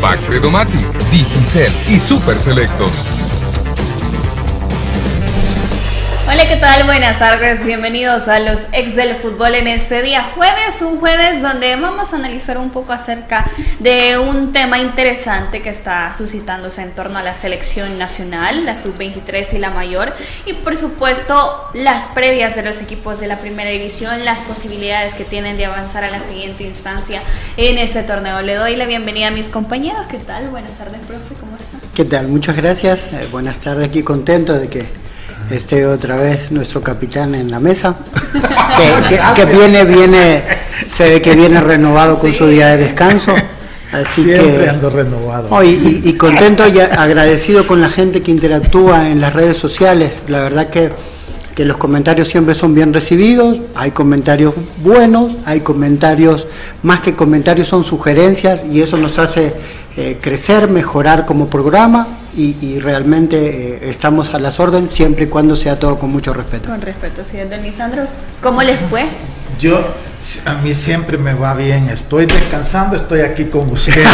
Pack de Domati, Digicel y Super Selectos. ¿Qué tal? Buenas tardes, bienvenidos a los ex del fútbol en este día jueves, un jueves donde vamos a analizar un poco acerca de un tema interesante que está suscitándose en torno a la selección nacional, la sub-23 y la mayor, y por supuesto las previas de los equipos de la primera división, las posibilidades que tienen de avanzar a la siguiente instancia en este torneo. Le doy la bienvenida a mis compañeros, ¿qué tal? Buenas tardes, profe, ¿cómo están? ¿Qué tal? Muchas gracias, eh, buenas tardes, aquí contento de que esté otra vez nuestro capitán en la mesa, que, viene, viene, se ve que viene renovado con su día de descanso. Así Siempre ando renovado. y, contento y agradecido con la gente que interactúa en las redes sociales. La verdad que, que los comentarios siempre son bien recibidos. Hay comentarios buenos, hay comentarios, más que comentarios son sugerencias y eso nos hace eh, crecer, mejorar como programa y, realmente eh, estamos a las órdenes siempre y cuando sea todo con mucho respeto. Con respeto, señor don Lisandro. ¿Cómo les fue? Yo, a mí siempre me va bien, estoy descansando, estoy aquí con ustedes,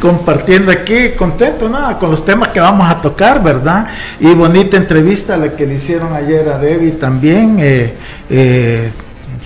compartiendo aquí, contento, nada, con los temas que vamos a tocar, ¿verdad? Y bonita entrevista la que le hicieron ayer a Debbie también, eh, eh,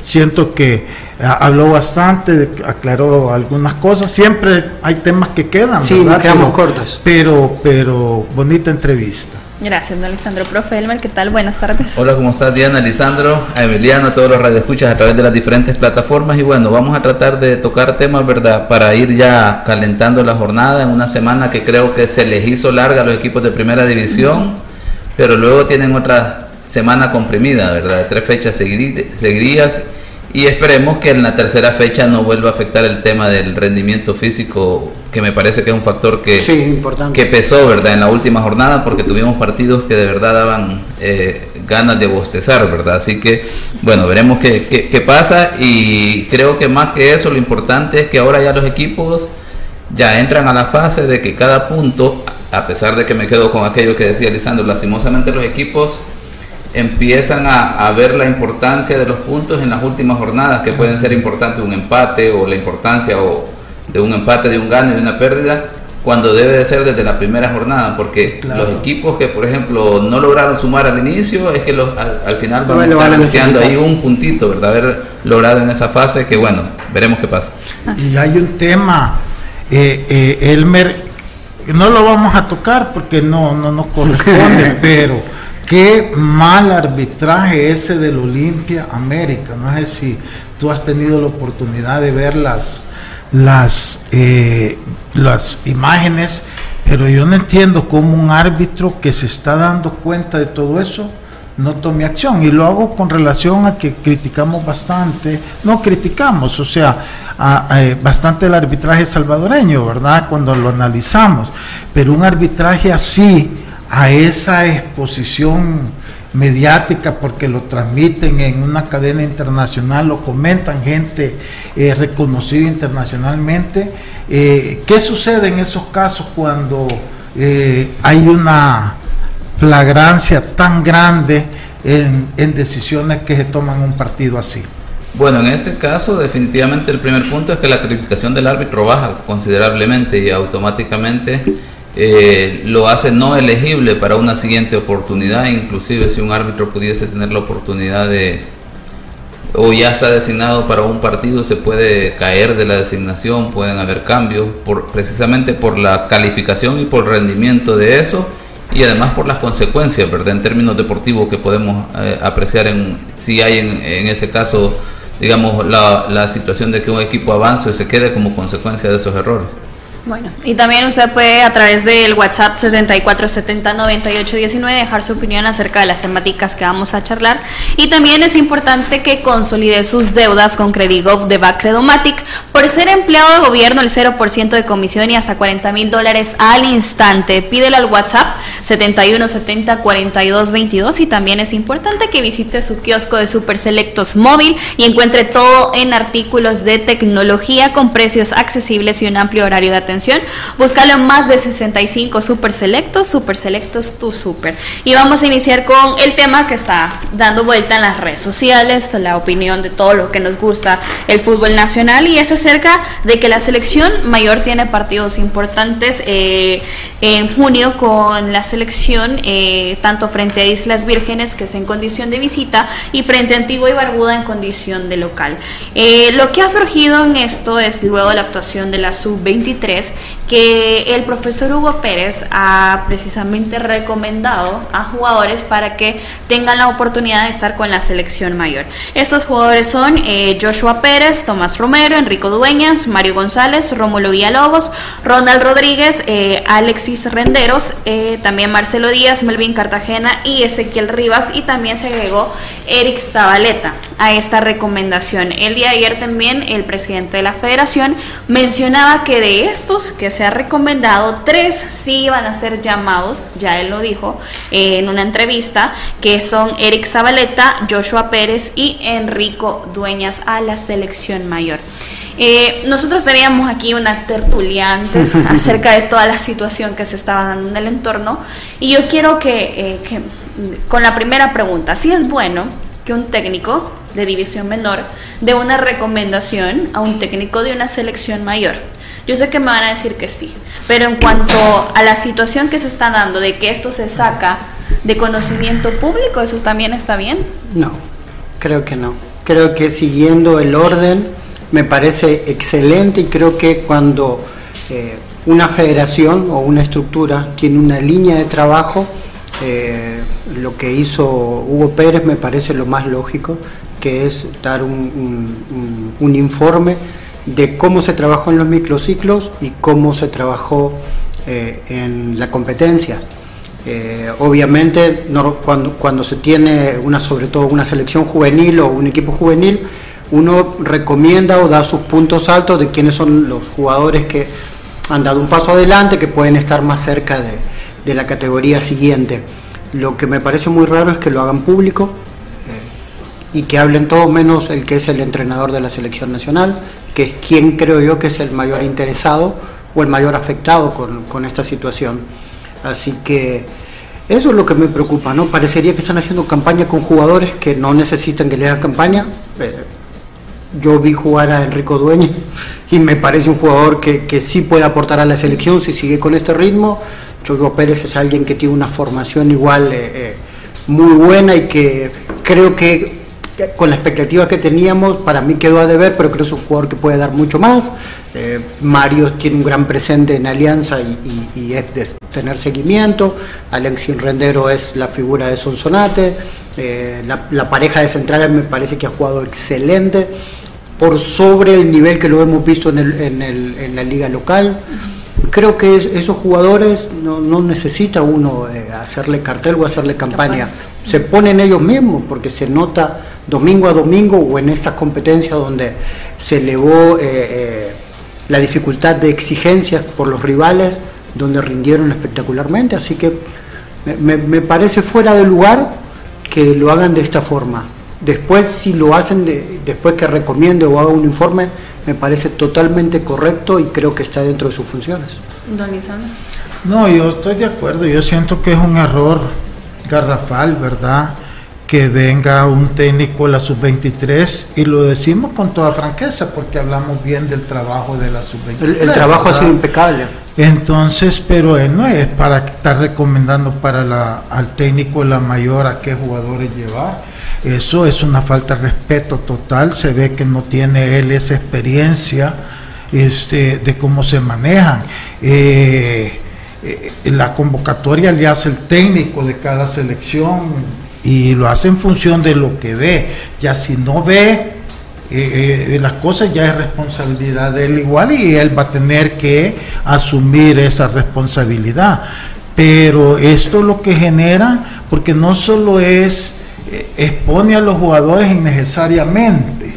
siento que habló bastante, aclaró algunas cosas. Siempre hay temas que quedan. Sí, nos quedamos cortos. Pero, pero bonita entrevista. Gracias, Alessandro. Profe Elmer, ¿qué tal? Buenas tardes. Hola, ¿cómo estás, Diana, Lisandro, a Emiliano, a todos los radioescuchas a través de las diferentes plataformas? Y bueno, vamos a tratar de tocar temas, ¿verdad? Para ir ya calentando la jornada en una semana que creo que se les hizo larga a los equipos de primera división, pero luego tienen otra semana comprimida, ¿verdad? Tres fechas seguidas y esperemos que en la tercera fecha no vuelva a afectar el tema del rendimiento físico, que me parece que es un factor que, que pesó ¿verdad? en la última jornada, porque tuvimos partidos que de verdad daban eh, ganas de bostezar, ¿verdad? Así que, bueno, veremos qué, qué, pasa y creo que más que eso, lo importante es que ahora ya los equipos ya entran a la fase de que cada punto, a pesar de que me quedo con aquello que decía Lisandro, lastimosamente los equipos empiezan a, ver la importancia de los puntos en las últimas jornadas, que pueden ser importantes un empate o la importancia o de un empate, de un gane, de una pérdida, cuando debe de ser desde la primera jornada, porque los equipos que, por ejemplo, no lograron sumar al inicio, es que los, al, final van a estar iniciando ahí un puntito, ¿verdad? Haber logrado en esa fase, que bueno, veremos qué pasa. Y hay un tema, eh, eh, Elmer, no lo vamos a tocar porque no, no nos corresponde, pero Qué mal arbitraje ese del Olimpia América. No sé si tú has tenido la oportunidad de ver las, las, eh, las imágenes, pero yo no entiendo cómo un árbitro que se está dando cuenta de todo eso no tome acción. Y lo hago con relación a que criticamos bastante, no criticamos, o sea, eh, bastante el arbitraje salvadoreño, ¿verdad? Cuando lo analizamos. Pero un arbitraje así a esa exposición mediática porque lo transmiten en una cadena internacional, lo comentan gente eh, reconocida internacionalmente. Eh, ¿Qué sucede en esos casos cuando eh, hay una flagrancia tan grande en, en decisiones que se toman un partido así? Bueno, en este caso definitivamente el primer punto es que la calificación del árbitro baja considerablemente y automáticamente eh, lo hace no elegible para una siguiente oportunidad, inclusive si un árbitro pudiese tener la oportunidad de, o ya está designado para un partido, se puede caer de la designación, pueden haber cambios, por, precisamente por la calificación y por el rendimiento de eso, y además por las consecuencias, ¿verdad? En términos deportivos que podemos eh, apreciar en, si hay en, ese caso, digamos, la, la situación de que un equipo avance o se quede como consecuencia de esos errores. Bueno, y también usted puede a través del WhatsApp 74709819 dejar su opinión acerca de las temáticas que vamos a charlar. Y también es importante que consolide sus deudas con Credigov de Bacredomatic. Por ser empleado de gobierno, el 0% de comisión y hasta 40 mil dólares al instante. Pídelo al WhatsApp 71704222 y también es importante que visite su kiosco de Super Selectos móvil y encuentre todo en artículos de tecnología con precios accesibles y un amplio horario de atención Búscalo en más de 65 super selectos, super selectos tu super. Y vamos a iniciar con el tema que está dando vuelta en las redes sociales, la opinión de todo lo que nos gusta el fútbol nacional y es acerca de que la selección mayor tiene partidos importantes eh, en junio con la selección eh, tanto frente a Islas Vírgenes que es en condición de visita y frente a Antigua y Barbuda en condición de local. Eh, lo que ha surgido en esto es luego de la actuación de la sub-23 que el profesor Hugo Pérez ha precisamente recomendado a jugadores para que tengan la oportunidad de estar con la selección mayor. Estos jugadores son eh, Joshua Pérez, Tomás Romero, Enrico Dueñas, Mario González, Rómulo Villalobos, Ronald Rodríguez, Alexis Renderos, también Marcelo Díaz, Melvin Cartagena y Ezequiel Rivas y también se agregó Eric Zabaleta a esta recomendación. El día de ayer también el presidente de la federación mencionaba que de estos que se ha recomendado, tres sí van a ser llamados, ya él lo dijo en una entrevista, que son Eric Zabaleta, Joshua Pérez y Enrico Dueñas a la selección mayor. Eh, nosotros teníamos aquí una tertulia antes acerca de toda la situación que se estaba dando en el entorno y yo quiero que, eh, que con la primera pregunta, si es bueno que un técnico de división menor dé una recomendación a un técnico de una selección mayor. Yo sé que me van a decir que sí, pero en cuanto a la situación que se está dando de que esto se saca de conocimiento público, ¿eso también está bien? No, creo que no. Creo que siguiendo el orden me parece excelente y creo que cuando eh, una federación o una estructura tiene una línea de trabajo, eh, lo que hizo Hugo Pérez me parece lo más lógico, que es dar un, un informe de cómo se trabajó en los microciclos y cómo se trabajó eh, en la competencia. Eh, obviamente cuando, cuando se tiene una, sobre todo una selección juvenil o un equipo juvenil, uno recomienda o da sus puntos altos de quiénes son los jugadores que han dado un paso adelante, que pueden estar más cerca de, la categoría siguiente. Lo que me parece muy raro es que lo hagan público eh, y que hablen todo menos el que es el entrenador de la selección nacional, que es quien creo yo que es el mayor interesado o el mayor afectado con, esta situación. Así que eso es lo que me preocupa, ¿no? Parecería que están haciendo campaña con jugadores que no necesitan que le hagan campaña. Eh, yo vi jugar a Enrico Dueñas y me parece un jugador que, sí puede aportar a la selección si sigue con este ritmo. Choyo Pérez es alguien que tiene una formación igual eh, eh, muy buena y que creo que con la expectativa que teníamos, para mí quedó a deber, pero creo que es un jugador que puede dar mucho más. Eh, Mario tiene un gran presente en Alianza y, es de tener seguimiento. Alexis Rendero es la figura de Sonsonate. Eh, la, pareja de centrales me parece que ha jugado excelente, por sobre el nivel que lo hemos visto en, la liga local. Creo que esos jugadores no, no necesita uno eh, hacerle cartel o hacerle campaña. Se ponen ellos mismos porque se nota domingo a domingo o en esas competencias donde se elevó eh, eh, la dificultad de exigencias por los rivales, donde rindieron espectacularmente. Así que me, parece fuera de lugar que lo hagan de esta forma. Después, si lo hacen después que recomiende o haga un informe, me parece totalmente correcto y creo que está dentro de sus funciones. Don No, yo estoy de acuerdo. Yo siento que es un error garrafal, ¿verdad? que venga un técnico de la sub-23 y lo decimos con toda franqueza porque hablamos bien del trabajo de la sub-23. El, trabajo ha sido impecable. Entonces, pero él no es para estar recomendando para la, al técnico la mayor a qué jugadores llevar. Eso es una falta de respeto total. Se ve que no tiene él esa experiencia este, de cómo se manejan. Eh, eh, la convocatoria le hace el técnico de cada selección y lo hace en función de lo que ve. Ya si no ve, eh, las cosas ya es responsabilidad de él igual y él va a tener que asumir esa responsabilidad. Pero esto lo que genera, porque no solo es, expone a los jugadores innecesariamente,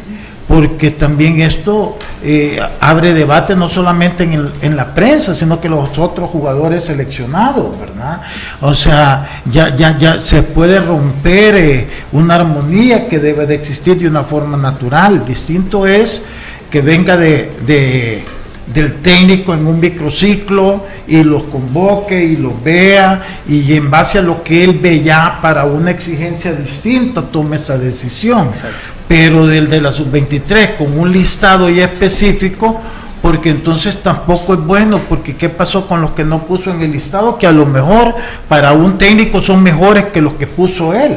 porque también esto eh, abre debate no solamente en, en, la prensa, sino que los otros jugadores seleccionados, ¿verdad? O sea, ya, ya, ya se puede romper eh, una armonía que debe de existir de una forma natural. Distinto es que venga de, de del técnico en un microciclo y los convoque y los vea y en base a lo que él ve ya para una exigencia distinta tome esa decisión. Exacto. Pero del de la sub-23 con un listado ya específico, porque entonces tampoco es bueno, porque ¿qué pasó con los que no puso en el listado? Que a lo mejor para un técnico son mejores que los que puso él,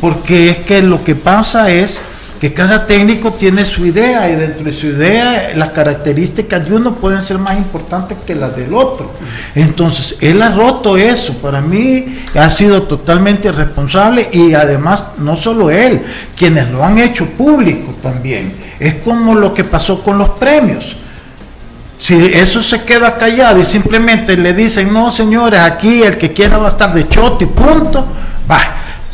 porque es que lo que pasa es que cada técnico tiene su idea y dentro de su idea las características de uno pueden ser más importantes que las del otro. Entonces, él ha roto eso, para mí ha sido totalmente irresponsable y además no solo él, quienes lo han hecho público también. Es como lo que pasó con los premios. Si eso se queda callado y simplemente le dicen, no señores, aquí el que quiera va a estar de chote y punto, va.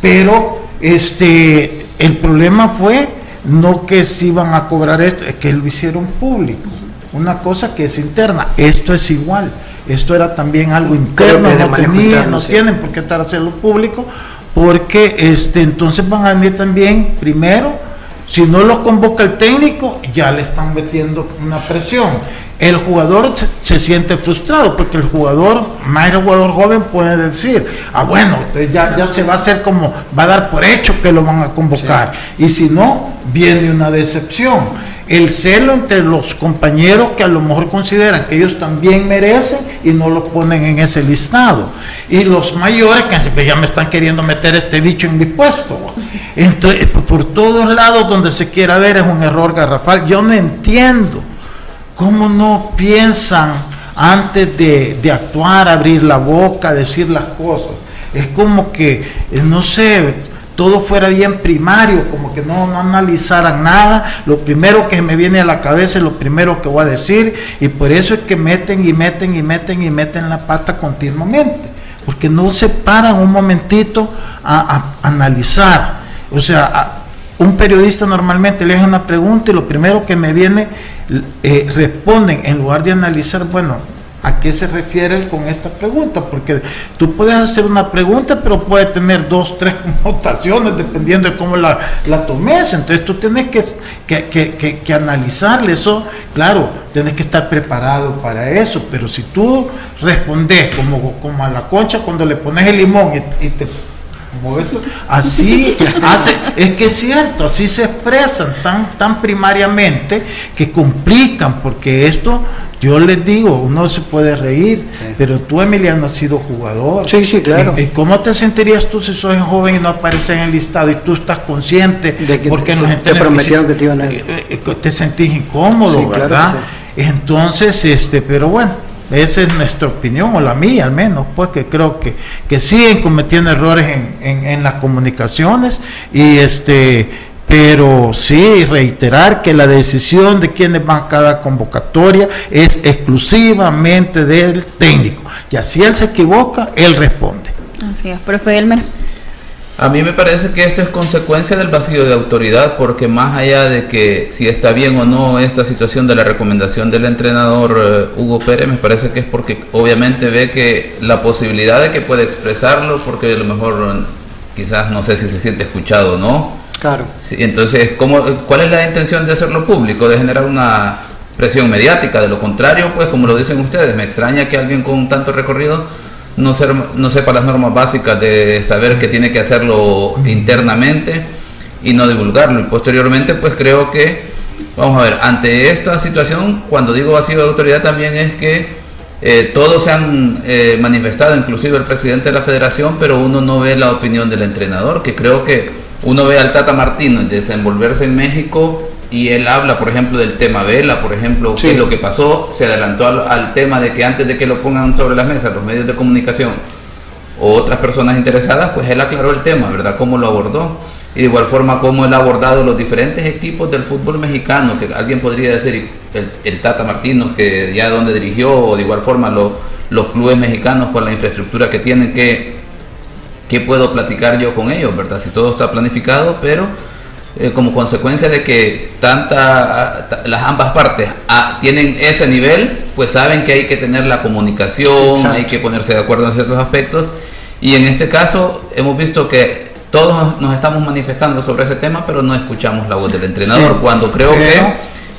Pero este, el problema fue no que se iban a cobrar esto, es que lo hicieron público. Una cosa que es interna, esto es igual. Esto era también algo interno, no, no tienen por qué estar hacerlo público, porque este, entonces van a venir también, primero, si no lo convoca el técnico, ya le están metiendo una presión el jugador se, siente frustrado porque el jugador, más el jugador joven puede decir, ah bueno, ya, ya se va a hacer como, va a dar por hecho que lo van a convocar. Y si no, viene una decepción. El celo entre los compañeros que a lo mejor consideran que ellos también merecen y no los ponen en ese listado. Y los mayores que dicen, ya me están queriendo meter este dicho en mi puesto. Entonces, por todos lados donde se quiera ver es un error garrafal. Yo no entiendo ¿Cómo no piensan antes de, actuar, abrir la boca, decir las cosas? Es como que, eh, no sé, todo fuera bien primario, como que no, no, analizaran nada, lo primero que me viene a la cabeza es lo primero que voy a decir, y por eso es que meten y meten y meten y meten la pata continuamente, porque no se paran un momentito a, analizar. O sea, un periodista normalmente le hace una pregunta y lo primero que me viene eh, responden en lugar de analizar, bueno, ¿a qué se refiere con esta pregunta? Porque tú puedes hacer una pregunta, pero puede tener dos, tres connotaciones dependiendo de cómo la, la tomes. Entonces tú tienes que, que, que, analizarle eso. Claro, tienes que estar preparado para eso, pero si tú respondes como, como a la concha cuando le pones el limón y te Así hace, es que es cierto, así se expresan tan, tan primariamente que complican, porque esto, yo les digo, uno se puede reír, pero tú, Emiliano, has sido jugador. Sí, sí, claro. ¿Y, cómo te sentirías tú si sos joven y no apareces en el listado y tú estás consciente de que porque te, prometieron que te iban a ir? Eh, eh, te sentís incómodo, ¿verdad? Entonces, este, pero bueno esa es nuestra opinión, o la mía al menos, pues que creo que, que siguen cometiendo errores en, en, las comunicaciones y este pero sí reiterar que la decisión de quienes van a cada convocatoria es exclusivamente del técnico. Y así él se equivoca, él responde. Así es, profe Elmer. A mí me parece que esto es consecuencia del vacío de autoridad, porque más allá de que si está bien o no esta situación de la recomendación del entrenador eh, Hugo Pérez, me parece que es porque obviamente ve que la posibilidad de que puede expresarlo, porque a lo mejor quizás no sé si se siente escuchado o no. Claro. Sí, entonces, ¿cómo, ¿cuál es la intención de hacerlo público? De generar una presión mediática. De lo contrario, pues como lo dicen ustedes, me extraña que alguien con tanto recorrido no, ser, no sepa las normas básicas de saber que tiene que hacerlo internamente y no divulgarlo. Y posteriormente, pues creo que, vamos a ver, ante esta situación, cuando digo vacío de autoridad también es que eh, todos se han eh, manifestado, inclusive el presidente de la federación, pero uno no ve la opinión del entrenador, que creo que uno ve al Tata Martino desenvolverse en México y él habla, por ejemplo, del tema Vela, por ejemplo, qué es lo que pasó, se adelantó al, tema de que antes de que lo pongan sobre las mesas los medios de comunicación o otras personas interesadas, pues él aclaró el tema, ¿verdad? ¿Cómo lo abordó? y de igual forma cómo él ha abordado los diferentes equipos del fútbol mexicano, que alguien podría decir, el, el Tata Martino, que ya donde dirigió, o de igual forma los, los clubes mexicanos con la infraestructura que tienen, que, ¿qué puedo platicar yo con ellos, verdad? Si todo está planificado, pero eh, como consecuencia de que tanta, las ambas partes ah, tienen ese nivel, pues saben que hay que tener la comunicación, hay que ponerse de acuerdo en ciertos aspectos. Y en este caso hemos visto que todos nos estamos manifestando sobre ese tema, pero no escuchamos la voz del entrenador. cuando creo que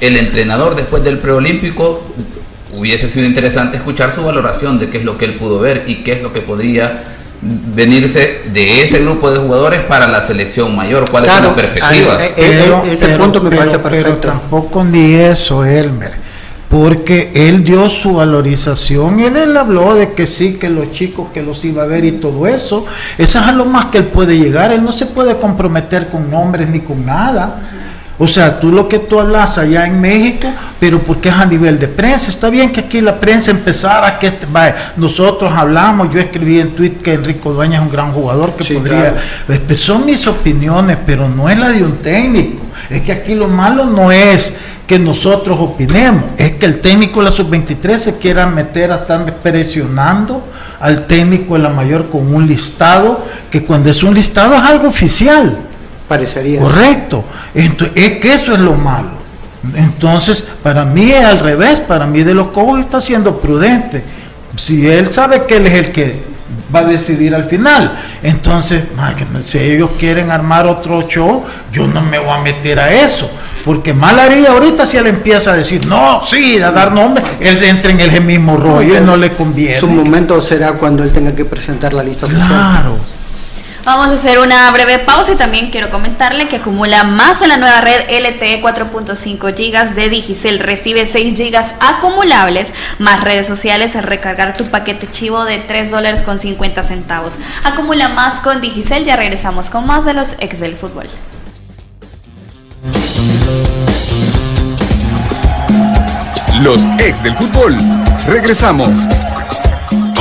el entrenador después del preolímpico hubiese sido interesante escuchar su valoración de qué es lo que él pudo ver y qué es lo que podría venirse de ese grupo de jugadores para la selección mayor, cuáles son las perspectivas. ese punto me parece perfecto. Pero tampoco ni eso, Elmer, porque él dio su valorización, él, él habló de que sí, que los chicos que los iba a ver y todo eso, eso es a lo más que él puede llegar, él no se puede comprometer con nombres ni con nada. O sea, tú lo que tú hablas allá en México, pero porque es a nivel de prensa. Está bien que aquí la prensa empezara, que este, nosotros hablamos, yo escribí en tweet que Enrico Dueña es un gran jugador que podría... Pues, son mis opiniones, pero no es la de un técnico. Es que aquí lo malo no es que nosotros opinemos, es que el técnico de la sub-23 se quiera meter a estar presionando al técnico de la mayor con un listado, que cuando es un listado es algo oficial. Parecería. Correcto. Entonces, es que eso es lo malo. Entonces, para mí es al revés, para mí de los Cobos está siendo prudente. Si él sabe que él es el que va a decidir al final, entonces, si ellos quieren armar otro show, yo no me voy a meter a eso. Porque mal haría ahorita si él empieza a decir, no, sí, a dar nombre, él entra en el mismo rollo y no le conviene. Su momento será cuando él tenga que presentar la lista oficial. Claro. Vamos a hacer una breve pausa y también quiero comentarle que acumula más en la nueva red LTE 4.5 GB de Digicel. Recibe 6 GB acumulables más redes sociales al recargar tu paquete chivo de 3 dólares con 50 centavos. Acumula más con Digicel. Ya regresamos con más de los ex del fútbol. Los ex del fútbol. Regresamos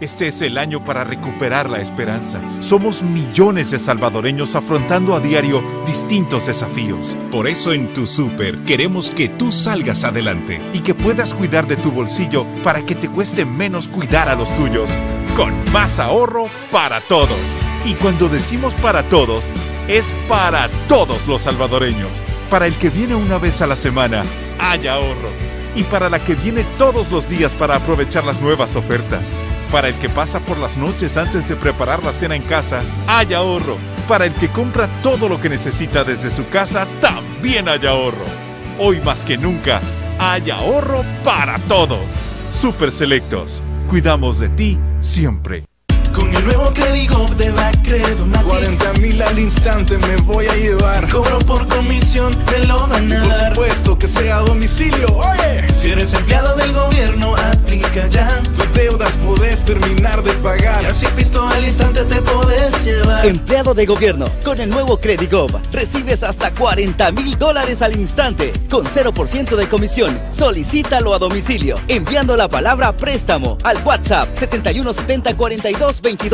Este es el año para recuperar la esperanza. Somos millones de salvadoreños afrontando a diario distintos desafíos. Por eso en Tu Super queremos que tú salgas adelante y que puedas cuidar de tu bolsillo para que te cueste menos cuidar a los tuyos. Con más ahorro para todos. Y cuando decimos para todos, es para todos los salvadoreños. Para el que viene una vez a la semana, hay ahorro. Y para la que viene todos los días para aprovechar las nuevas ofertas. Para el que pasa por las noches antes de preparar la cena en casa, hay ahorro. Para el que compra todo lo que necesita desde su casa, también hay ahorro. Hoy más que nunca, hay ahorro para todos. Super Selectos. Cuidamos de ti siempre. Nuevo Credigo de Bacredomatic 40 mil al instante me voy a llevar. Cobro por comisión te lo van a Por supuesto que sea a domicilio, oye. Si eres empleado del gobierno, aplica ya. Tus deudas podés terminar de pagar. Y así visto al instante te podés llevar. Empleado de gobierno, con el nuevo Credigo Recibes hasta 40 mil dólares al instante Con 0% de comisión. Solicítalo a domicilio Enviando la palabra préstamo al WhatsApp 7170 42 22.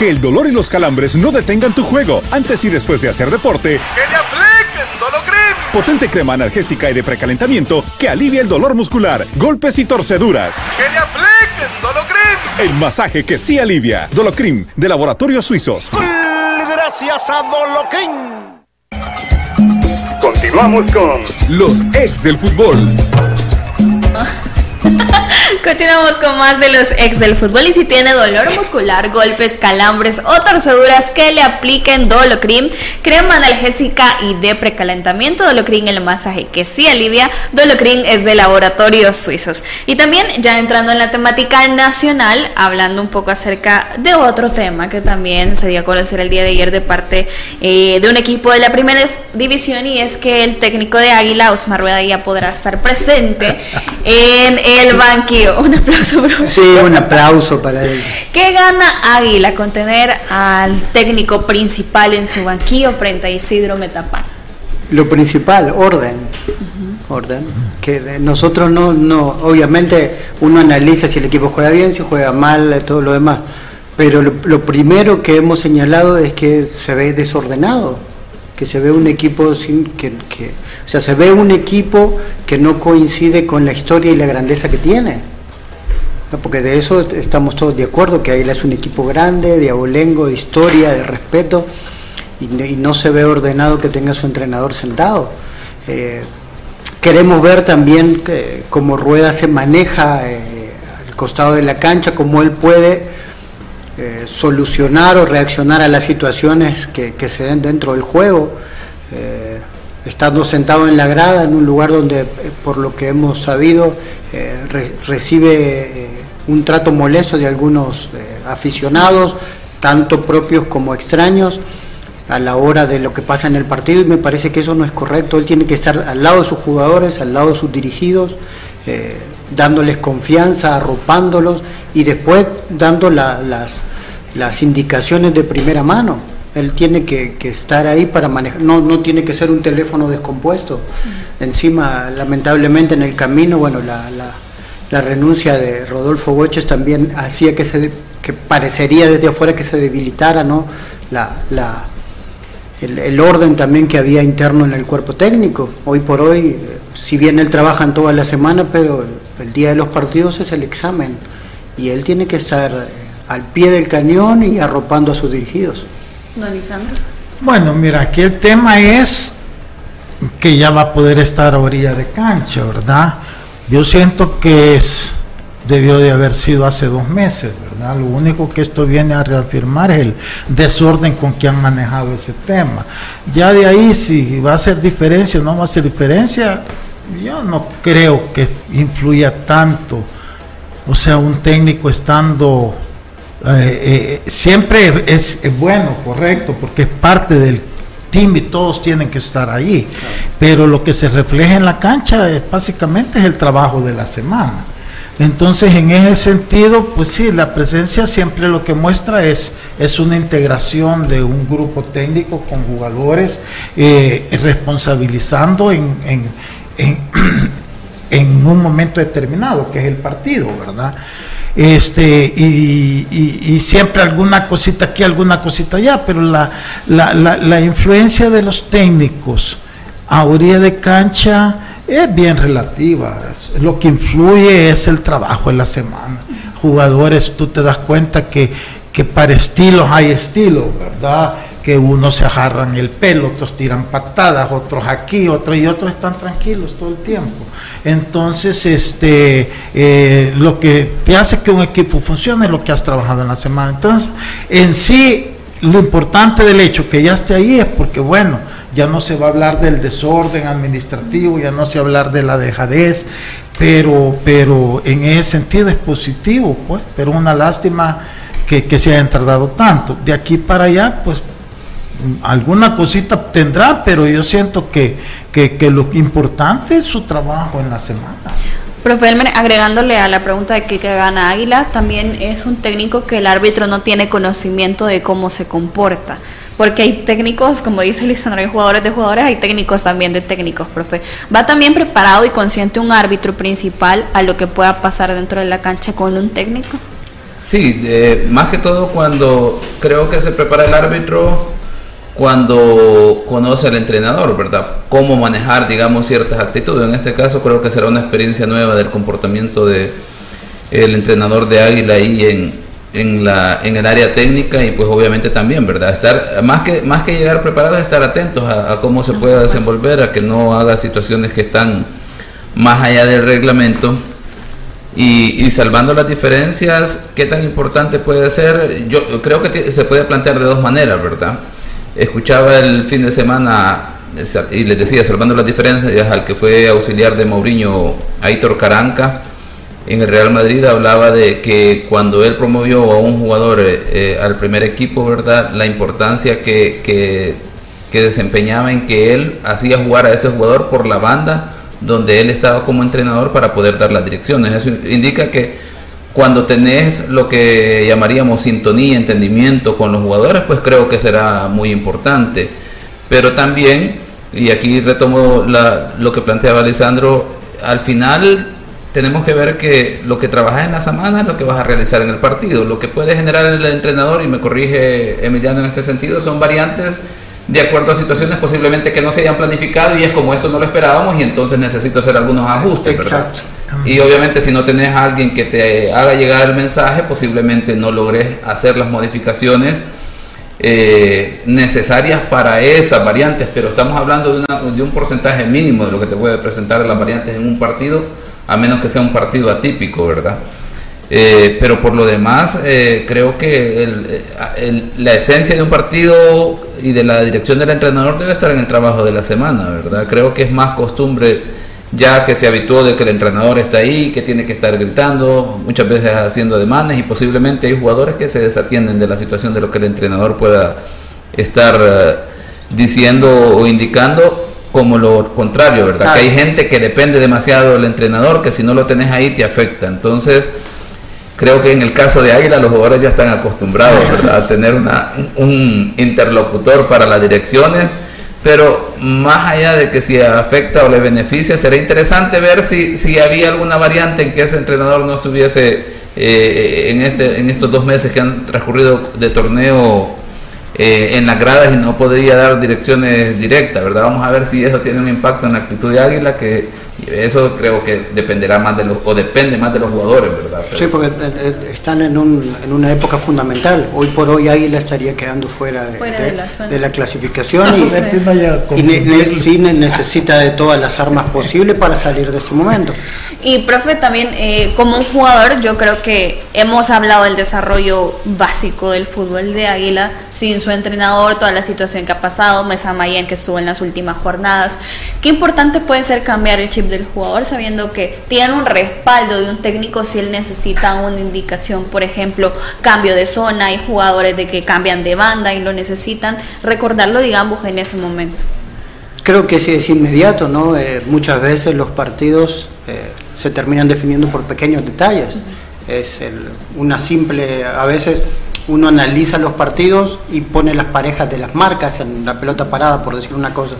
Que el dolor y los calambres no detengan tu juego antes y después de hacer deporte. ¡Que le apliquen Dolocrim! Potente crema analgésica y de precalentamiento que alivia el dolor muscular, golpes y torceduras. ¡Que le apliquen Dolocrim! El masaje que sí alivia. Dolocrim, de Laboratorios Suizos. Gracias a Dolocrim. Continuamos con los ex del fútbol. Continuamos con más de los ex del fútbol y si tiene dolor muscular, golpes, calambres o torceduras que le apliquen Dolocrim, crema analgésica y de precalentamiento Dolocrim el masaje que sí alivia, Dolocrim es de laboratorios suizos. Y también ya entrando en la temática nacional, hablando un poco acerca de otro tema que también se dio a conocer el día de ayer de parte eh, de un equipo de la primera división y es que el técnico de Águila, Osmar Rueda, ya podrá estar presente en el banquillo un aplauso, bro. Sí, un aplauso para él. ¿Qué gana Águila con tener al técnico principal en su banquillo frente a Isidro Metapán? Lo principal, orden. Orden. Que nosotros no, no, obviamente uno analiza si el equipo juega bien, si juega mal, todo lo demás. Pero lo, primero que hemos señalado es que se ve desordenado, que se ve un equipo sin que, sea, se ve un equipo que no coincide con la historia y la grandeza que tiene porque de eso estamos todos de acuerdo, que Águila es un equipo grande, de abolengo, de historia, de respeto, y, no se ve ordenado que tenga su entrenador sentado. Eh, queremos ver también cómo Rueda se maneja eh, al costado de la cancha, cómo él puede eh, solucionar o reaccionar a las situaciones que, se den dentro del juego estando sentado en la grada, en un lugar donde, por lo que hemos sabido, recibe un trato molesto de algunos eh, aficionados, tanto propios como extraños, a la hora de lo que pasa en el partido y me parece que eso no es correcto. Él tiene que estar al lado de sus jugadores, al lado de sus dirigidos, eh, dándoles confianza, arropándolos y después dando las, las indicaciones de primera mano. Él tiene que, estar ahí para manejar, no, no tiene que ser un teléfono descompuesto. Encima, lamentablemente en el camino, bueno, la la renuncia de Rodolfo Boches también hacía que se que parecería desde afuera que se debilitara ¿no? la, la el, orden también que había interno en el cuerpo técnico. Hoy por hoy, eh, si bien él trabaja en toda la semana, pero el día de los partidos es el examen y él tiene que estar eh, al pie del cañón y arropando a sus dirigidos. Bueno, mira, aquí el tema es que ya va a poder estar a orilla de cancha, ¿verdad? Yo siento que es, debió de haber sido hace dos meses, ¿verdad? Lo único que esto viene a reafirmar es el desorden con que han manejado ese tema. Ya de ahí, si va a ser diferencia o no va a ser diferencia, yo no creo que influya tanto. O sea, un técnico estando eh, eh, siempre es, bueno, correcto, porque es parte del team y todos tienen que estar ahí. Pero lo que se refleja en la cancha es, básicamente es el trabajo de la semana. Entonces, en ese sentido, pues sí, la presencia siempre lo que muestra es, es una integración de un grupo técnico con jugadores, eh, responsabilizando en, en, en un momento determinado, que es el partido, ¿verdad? Este y, siempre alguna cosita aquí, alguna cosita allá, pero la, la, influencia de los técnicos a orilla de cancha es bien relativa. Lo que influye es el trabajo en la semana. Jugadores, tú te das cuenta que, que para estilos hay estilos, ¿verdad? que unos se agarran el pelo, otros tiran patadas, otros aquí, otros y otros están tranquilos todo el tiempo. Entonces, este, eh, lo que te hace que un equipo funcione es lo que has trabajado en la semana. Entonces, en sí, lo importante del hecho que ya esté ahí es porque, bueno, ya no se va a hablar del desorden administrativo, ya no se va a hablar de la dejadez, pero, pero en ese sentido es positivo, pues, pero una lástima que, que se hayan tardado tanto. De aquí para allá, pues alguna cosita tendrá, pero yo siento que, que, lo importante es su trabajo en la semana. Profe Elmer, agregándole a la pregunta de qué gana Águila, también es un técnico que el árbitro no tiene conocimiento de cómo se comporta. Porque hay técnicos, como dice Lisandro, hay jugadores de jugadores, hay técnicos también de técnicos, profe. ¿Va también preparado y consciente un árbitro principal a lo que pueda pasar dentro de la cancha con un técnico? Sí, eh, más que todo cuando creo que se prepara el árbitro cuando conoce al entrenador, ¿verdad? Cómo manejar, digamos, ciertas actitudes. En este caso creo que será una experiencia nueva del comportamiento de el entrenador de Águila ahí en, en, la, en el área técnica y pues obviamente también, ¿verdad? Estar, más que, más que llegar preparados, estar atentos a, a cómo se pueda desenvolver, a que no haga situaciones que están más allá del reglamento. Y, y, salvando las diferencias, ¿qué tan importante puede ser? Yo creo que se puede plantear de dos maneras, ¿verdad? Escuchaba el fin de semana y les decía, salvando las diferencias, al que fue auxiliar de Mourinho, Aitor Caranca, en el Real Madrid, hablaba de que cuando él promovió a un jugador eh, eh, al primer equipo, ¿verdad? La importancia que, que, que desempeñaba en que él hacía jugar a ese jugador por la banda donde él estaba como entrenador para poder dar las direcciones. Eso indica que cuando tenés lo que llamaríamos sintonía, entendimiento con los jugadores, pues creo que será muy importante. Pero también, y aquí retomo la, lo que planteaba Alessandro, al final tenemos que ver que lo que trabajas en la semana es lo que vas a realizar en el partido. Lo que puede generar el entrenador, y me corrige Emiliano en este sentido, son variantes de acuerdo a situaciones posiblemente que no se hayan planificado y es como esto no lo esperábamos y entonces necesito hacer algunos ajustes, Exacto. Y obviamente si no tenés a alguien que te haga llegar el mensaje, posiblemente no logres hacer las modificaciones eh, necesarias para esas variantes, pero estamos hablando de, una, de un porcentaje mínimo de lo que te puede presentar las variantes en un partido, a menos que sea un partido atípico, ¿verdad? Eh, pero por lo demás, eh, creo que el, el, la esencia de un partido y de la dirección del entrenador debe estar en el trabajo de la semana, ¿verdad? Creo que es más costumbre ya que se habituó de que el entrenador está ahí, que tiene que estar gritando, muchas veces haciendo demandas y posiblemente hay jugadores que se desatienden de la situación de lo que el entrenador pueda estar uh, diciendo o indicando como lo contrario, ¿verdad? Claro. Que hay gente que depende demasiado del entrenador, que si no lo tenés ahí te afecta. Entonces, creo que en el caso de Águila los jugadores ya están acostumbrados ¿verdad? a tener una, un interlocutor para las direcciones, pero más allá de que si afecta o le beneficia, será interesante ver si, si había alguna variante en que ese entrenador no estuviese eh, en, este, en estos dos meses que han transcurrido de torneo eh, en las gradas y no podría dar direcciones directas, ¿verdad? Vamos a ver si eso tiene un impacto en la actitud de Águila que eso creo que dependerá más de los, o depende más de los jugadores, ¿verdad? Pero sí, porque están en, un, en una época fundamental. Hoy por hoy Águila estaría quedando fuera de, fuera de, de, la, de la, clasificación y, y ne, ne, sí necesita de todas las armas posibles para salir de ese momento. Y profe, también eh, como un jugador, yo creo que hemos hablado del desarrollo básico del fútbol de Águila, sin su entrenador, toda la situación que ha pasado, Mesa Mayen que estuvo en las últimas jornadas. Qué importante puede ser cambiar el chip del jugador sabiendo que tiene un respaldo de un técnico si él necesita una indicación, por ejemplo, cambio de zona, hay jugadores de que cambian de banda y lo necesitan, recordarlo, digamos, en ese momento. Creo que sí es inmediato, ¿no? Eh, muchas veces los partidos eh, se terminan definiendo por pequeños detalles. Uh -huh. Es el, una simple, a veces uno analiza los partidos y pone las parejas de las marcas en la pelota parada, por decir una cosa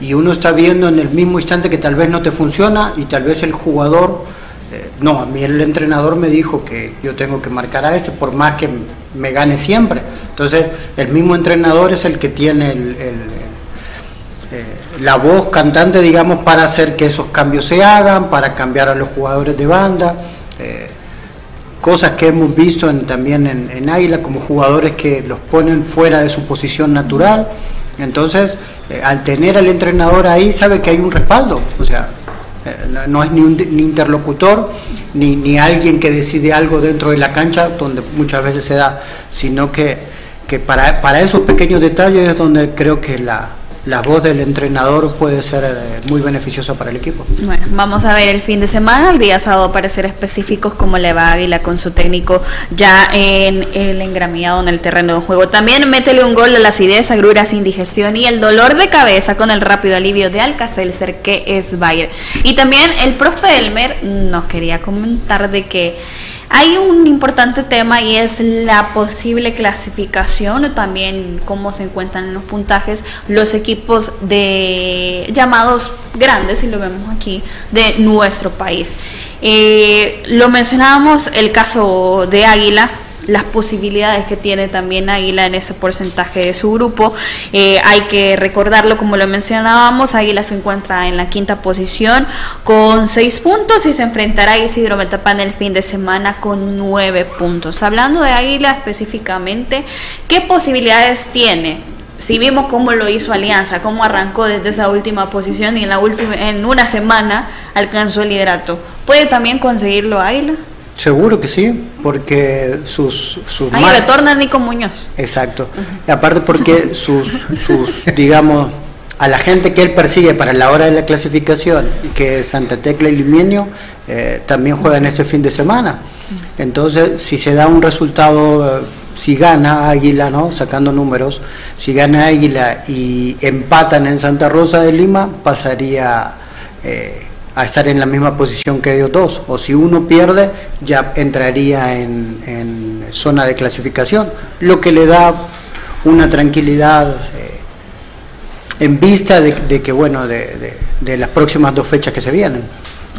y uno está viendo en el mismo instante que tal vez no te funciona y tal vez el jugador, eh, no, a mí el entrenador me dijo que yo tengo que marcar a este por más que me gane siempre. Entonces el mismo entrenador es el que tiene eh, la voz cantante, digamos, para hacer que esos cambios se hagan, para cambiar a los jugadores de banda. Eh, cosas que hemos visto en, también en, en Águila como jugadores que los ponen fuera de su posición natural. Entonces, eh, al tener al entrenador ahí, sabe que hay un respaldo. O sea, eh, no es ni un ni interlocutor, ni, ni alguien que decide algo dentro de la cancha, donde muchas veces se da, sino que, que para, para esos pequeños detalles es donde creo que la, la voz del entrenador puede ser eh, muy beneficiosa para el equipo. Bueno, vamos a ver el fin de semana, el día sábado para ser específicos cómo le va Águila con su técnico ya en el engramiado en el terreno de juego. También métele un gol a la acidez, agruras, indigestión y el dolor de cabeza con el rápido alivio de Alcacelser que es Bayer. Y también el profe Elmer nos quería comentar de que Hay un importante tema y es la posible clasificación o también cómo se encuentran en los puntajes los equipos de llamados grandes, si lo vemos aquí, de nuestro país. Eh, lo mencionábamos el caso de Águila, las posibilidades que tiene también Águila en ese porcentaje de su grupo. Eh, hay que recordarlo, como lo mencionábamos, Águila se encuentra en la quinta posición con seis puntos y se enfrentará a Isidro Metapán el fin de semana con nueve puntos. Hablando de Águila específicamente, ¿qué posibilidades tiene? si vimos cómo lo hizo Alianza, cómo arrancó desde esa última posición y en la última en una semana alcanzó el liderato, ¿puede también conseguirlo Águila? Seguro que sí, porque sus... sus Ahí retorna Nico Muñoz. Exacto. Y aparte porque sus, sus, digamos, a la gente que él persigue para la hora de la clasificación, que es Santa Tecla y Limenio, eh, también juegan este fin de semana. Entonces, si se da un resultado, eh, si gana Águila, ¿no? Sacando números, si gana Águila y empatan en Santa Rosa de Lima, pasaría... Eh, a estar en la misma posición que ellos dos. O si uno pierde, ya entraría en, zona de clasificación, lo que le da una tranquilidad eh, en vista de, que, bueno, de, de, las próximas dos fechas que se vienen.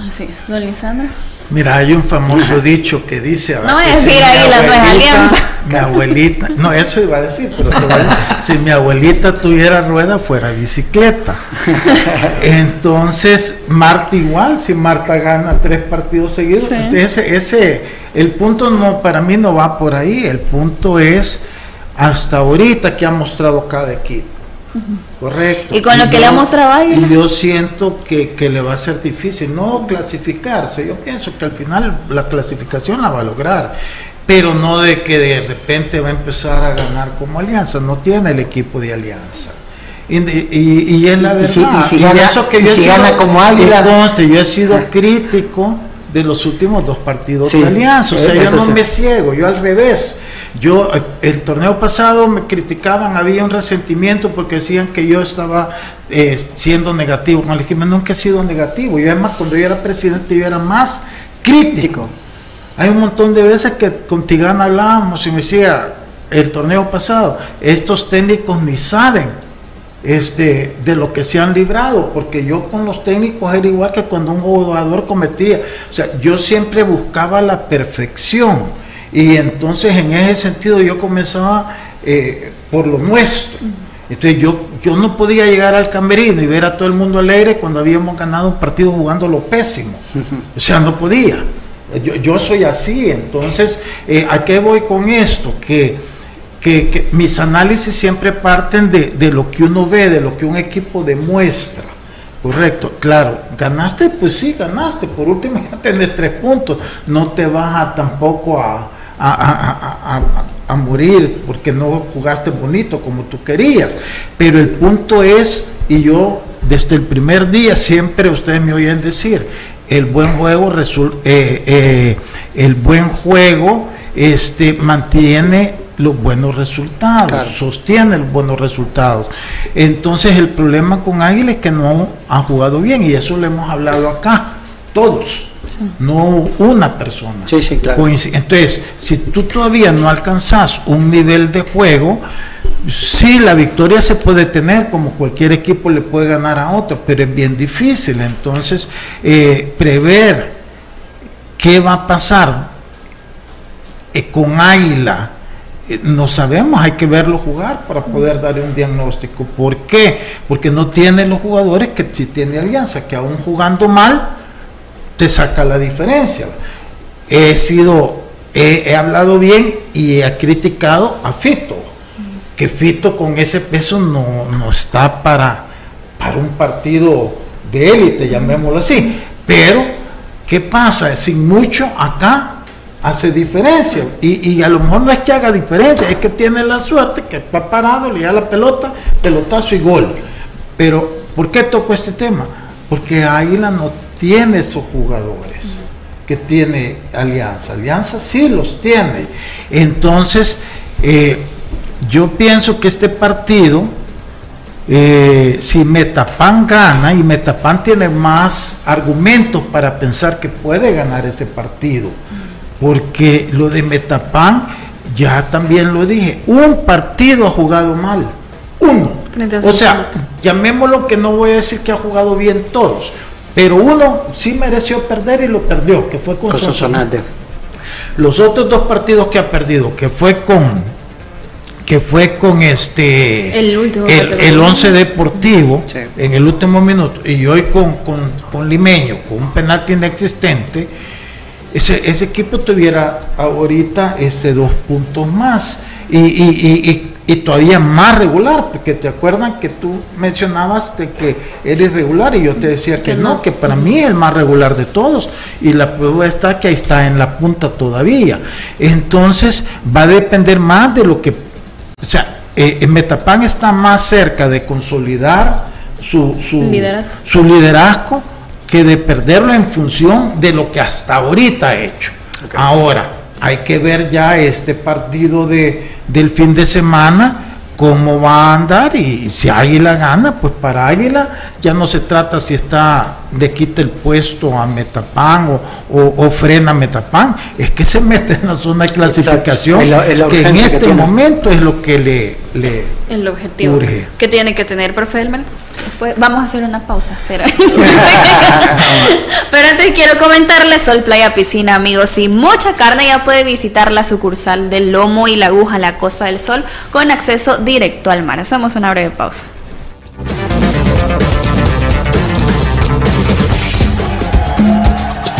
Así es, don Lisandro. Mira, hay un famoso dicho que dice... No a decir Águila, no es alianza. Mi abuelita, no, eso iba a decir, pero si mi abuelita tuviera rueda fuera bicicleta. Entonces, Marta igual, si Marta gana tres partidos seguidos, ese, ese, el punto no, para mí no va por ahí, el punto es hasta ahorita que ha mostrado cada equipo. Correcto. Y con lo que le ha mostrado Y yo siento que, que, le va a ser difícil no clasificarse. Yo pienso que al final la clasificación la va a lograr, pero no de que de repente va a empezar a ganar como alianza. No tiene el equipo de alianza. Y, y, es la verdad. Y si, gana, eso que yo gana como águila. yo he sido crítico de los últimos dos partidos de alianza. O sea, yo no me ciego, yo al revés yo, eh, el torneo pasado me criticaban, había un resentimiento porque decían que yo estaba eh, siendo negativo. No, le dije, nunca he sido negativo. Yo además cuando yo era presidente yo era más crítico. Hay un montón de veces que con Tigana hablábamos y me decía, el torneo pasado, estos técnicos ni saben este, de lo que se han librado, porque yo con los técnicos era igual que cuando un jugador cometía. O sea, yo siempre buscaba la perfección y entonces en ese sentido yo comenzaba eh, por lo nuestro. Entonces yo, yo no podía llegar al camerino y ver a todo el mundo alegre cuando habíamos ganado un partido jugando lo pésimo. O sea, no podía. Yo, soy así. Entonces, eh, ¿a qué voy con esto? Que, que, mis análisis siempre parten de, de, lo que uno ve, de lo que un equipo demuestra. Correcto, claro, ganaste, pues sí, ganaste. Por último, ya tenés tres puntos. No te vas a, tampoco a, a, morir porque no jugaste bonito como tú querías. Pero el punto es, y yo desde el primer día siempre ustedes me oyen decir, el buen juego eh, eh, el buen juego este mantiene los buenos resultados, sostiene los buenos resultados. Entonces el problema con Águila es que no ha jugado bien y eso lo hemos hablado acá, todos no una persona. Entonces, si tú todavía no alcanzas un nivel de juego, sí, la victoria se puede tener, como cualquier equipo le puede ganar a otro, pero es bien difícil. Entonces, eh, prever qué va a pasar eh, con Águila, eh, no sabemos, hay que verlo jugar para poder dar un diagnóstico. ¿Por qué? Porque no tiene los jugadores que si tiene Alianza, que aún jugando mal, te saca la diferencia. He sido, he, hablado bien y he criticado a Fito, que Fito con ese peso no, no está para, para un partido de élite, llamémoslo así. Pero, ¿qué pasa? Sin mucho acá hace diferencia. Y, y, a lo mejor no es que haga diferencia, es que tiene la suerte que está parado, le da la pelota, pelotazo y gol. Pero, ¿por qué toco este tema? Porque ahí la tiene esos jugadores que tiene Alianza. Alianza sí los tiene. Entonces, eh, yo pienso que este partido, eh, si Metapan gana, y Metapan tiene más argumentos para pensar que puede ganar ese partido, porque lo de Metapan, ya también lo dije, un partido ha jugado mal, uno. O sea, llamémoslo que no voy a decir que ha jugado bien todos, pero uno sí mereció perder y lo perdió, que fue con, Con Sonsonate. Los otros dos partidos que ha perdido, que fue con que fue con este El último el, el 11 deportivo en el último minuto y hoy con, con, con Limeño con un penalti inexistente ese, ese equipo tuviera ahorita ese dos puntos más. Y, y, y, y- y todavía más regular porque te acuerdan que tú mencionabas de que era irregular y yo te decía que, no, que para mí es el más regular de todos y la prueba está que ahí está en la punta todavía entonces va a depender más de lo que o sea, eh, Metapan está más cerca de consolidar su, su, Liderato. su liderazgo que de perderlo en función de lo que hasta ahorita ha hecho. Ahora, hay que ver ya este partido de, del fin de semana, cómo va a andar y si Águila gana, pues para Águila ya no se trata si está de quita el puesto a Metapan o, o- o frena a Metapan, es que se mete en la zona de clasificación Es la- es la que en que este momento es lo que le, le El objetivo Urge. que tiene que tener, profe Elmer. Después vamos a hacer una pausa, espera. Pero antes quiero comentarles, Sol Playa Piscina, amigos, y mucha carne ya puede visitar la sucursal del Lomo y la Aguja, la Costa del Sol, con acceso directo al mar. Hacemos una breve pausa.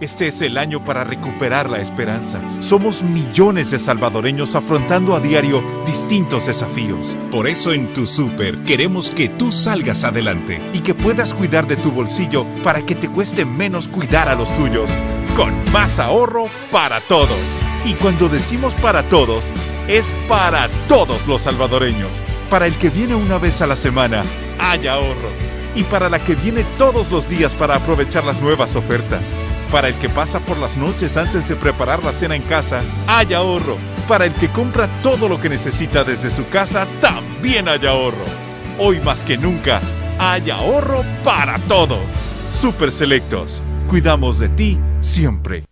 Este es el año para recuperar la esperanza. Somos millones de salvadoreños afrontando a diario distintos desafíos. Por eso en tu super queremos que tú salgas adelante y que puedas cuidar de tu bolsillo para que te cueste menos cuidar a los tuyos. Con más ahorro para todos. Y cuando decimos para todos, es para todos los salvadoreños. Para el que viene una vez a la semana, hay ahorro. Y para la que viene todos los días para aprovechar las nuevas ofertas. Para el que pasa por las noches antes de preparar la cena en casa, hay ahorro. Para el que compra todo lo que necesita desde su casa, también hay ahorro. Hoy más que nunca, hay ahorro para todos. Super Selectos. Cuidamos de ti siempre.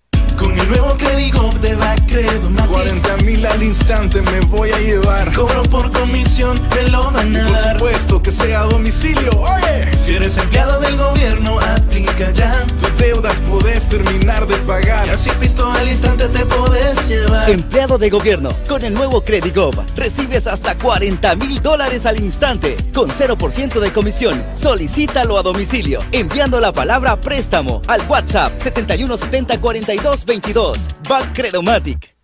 Con el nuevo Credigo de Bacredo 40 mil al instante me voy a llevar. Cobro por comisión, me lo van a Por dar. supuesto que sea a domicilio. Oye, Si eres empleado del gobierno, aplica ya. tus deudas podés terminar de pagar. Y así pisto al instante te podés llevar. Empleado de gobierno, con el nuevo Credigov, recibes hasta 40 mil dólares al instante, con 0% de comisión. Solicítalo a domicilio, enviando la palabra préstamo al WhatsApp 7170 42 22. Bank Credomatic.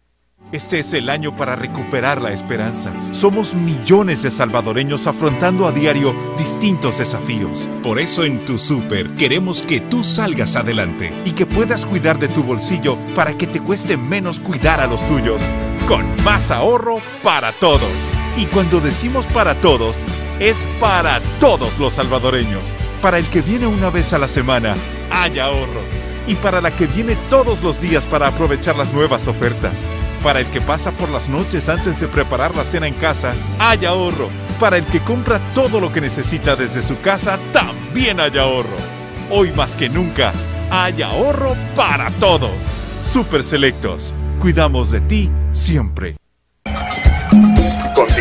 Este es el año para recuperar la esperanza. Somos millones de salvadoreños afrontando a diario distintos desafíos. Por eso en tu super queremos que tú salgas adelante y que puedas cuidar de tu bolsillo para que te cueste menos cuidar a los tuyos. Con más ahorro para todos. Y cuando decimos para todos, es para todos los salvadoreños. Para el que viene una vez a la semana, hay ahorro y para la que viene todos los días para aprovechar las nuevas ofertas. Para el que pasa por las noches antes de preparar la cena en casa, hay ahorro. Para el que compra todo lo que necesita desde su casa, también hay ahorro. Hoy más que nunca, hay ahorro para todos. Super Selectos. Cuidamos de ti siempre.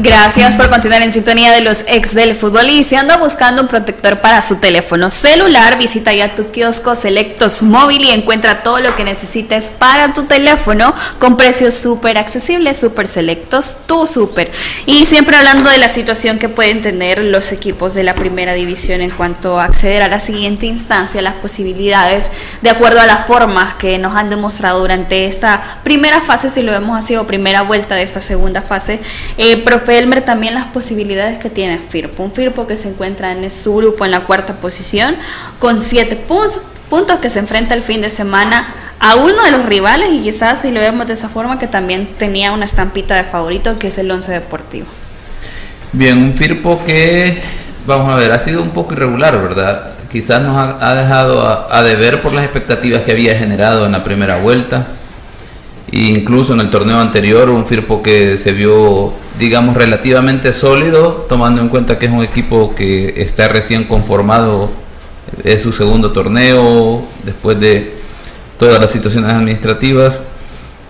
Gracias por continuar en sintonía de los ex del fútbol y buscando un protector para su teléfono celular, visita ya tu kiosco Selectos Móvil y encuentra todo lo que necesites para tu teléfono con precios súper accesibles, súper selectos, tu súper. Y siempre hablando de la situación que pueden tener los equipos de la primera división en cuanto a acceder a la siguiente instancia, las posibilidades de acuerdo a las formas que nos han demostrado durante esta primera fase, si lo vemos así, o primera vuelta de esta segunda fase. Eh, Elmer también las posibilidades que tiene Firpo. Un Firpo que se encuentra en su grupo en la cuarta posición con siete puntos, que se enfrenta el fin de semana a uno de los rivales y quizás si lo vemos de esa forma que también tenía una estampita de favorito que es el Once Deportivo. Bien, un Firpo que, vamos a ver, ha sido un poco irregular, ¿verdad? Quizás nos ha, dejado a, a deber por las expectativas que había generado en la primera vuelta incluso en el torneo anterior un Firpo que se vio digamos relativamente sólido tomando en cuenta que es un equipo que está recién conformado es su segundo torneo después de todas las situaciones administrativas.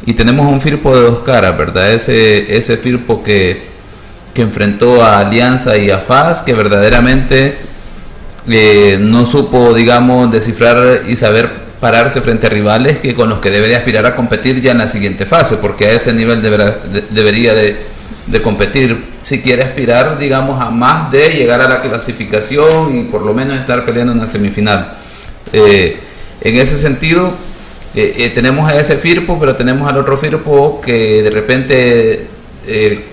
Y tenemos un Firpo de dos caras verdad ese ese Firpo que, que enfrentó a Alianza y a FAS que verdaderamente eh, no supo digamos descifrar y saber pararse frente a rivales que con los que debe de aspirar a competir ya en la siguiente fase, porque a ese nivel debería de, competir si quiere aspirar, digamos, a más de llegar a la clasificación y por lo menos estar peleando en una semifinal. Eh, en ese sentido, eh, eh, tenemos a ese Firpo, pero tenemos al otro Firpo que de repente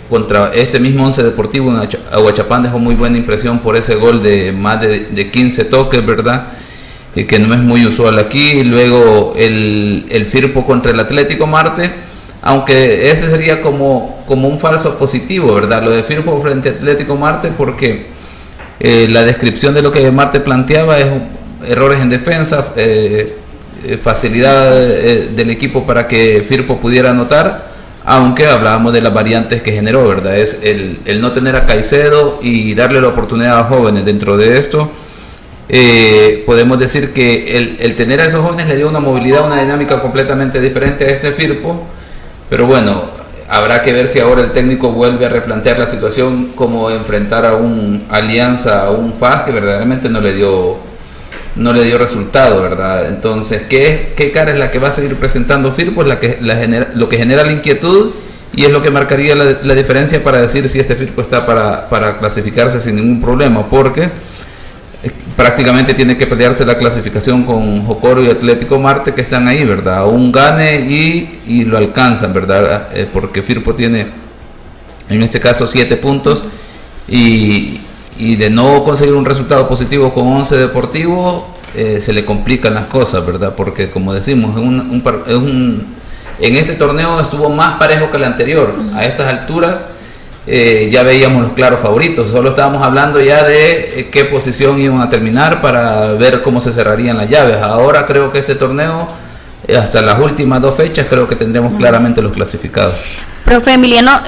contra este mismo Once Deportivo en Aguachapán dejó muy buena impresión por ese gol de más de, de 15 toques, ¿verdad? que no es muy usual aquí. Luego el, el Firpo contra el Atlético Marte, aunque ese sería como, como un falso positivo, ¿verdad? Lo de Firpo frente a Atlético Marte, porque eh, la descripción de lo que Marte planteaba es errores en defensa, eh, eh, facilidad del equipo para que Firpo pudiera anotar. Aunque hablábamos de las variantes que generó, ¿verdad? Es el, el no tener a Caicedo y darle la oportunidad a jóvenes dentro de esto eh, podemos decir que el, tener a esos jóvenes le dio una movilidad, una dinámica completamente diferente a este Firpo, pero bueno, habrá que ver si ahora el técnico vuelve a replantear la situación como enfrentar a un Alianza, a un FAS que verdaderamente no le dio no le dio resultado, ¿verdad? Entonces, ¿qué, qué cara es la que va a seguir presentando Firpo? Es la que, genera, lo que genera la inquietud y es lo que marcaría la, la diferencia para decir si este Firpo está para, para clasificarse sin ningún problema, porque prácticamente tiene que pelearse la clasificación con Jocoro y Atlético Marte que están ahí, ¿verdad? Un gane y, lo alcanzan, ¿verdad? Eh, porque Firpo tiene en este caso 7 puntos y, de no conseguir un resultado positivo con 11 Deportivo eh, se le complican las cosas, ¿verdad? Porque como decimos, un, en este torneo estuvo más parejo que el anterior. A estas alturas eh, ya veíamos los claros favoritos, solo estábamos hablando ya de eh, qué posición iban a terminar para ver cómo se cerrarían las llaves. Ahora creo que este torneo, eh, hasta las últimas dos fechas, creo que tendremos claramente los clasificados. Profe Emiliano,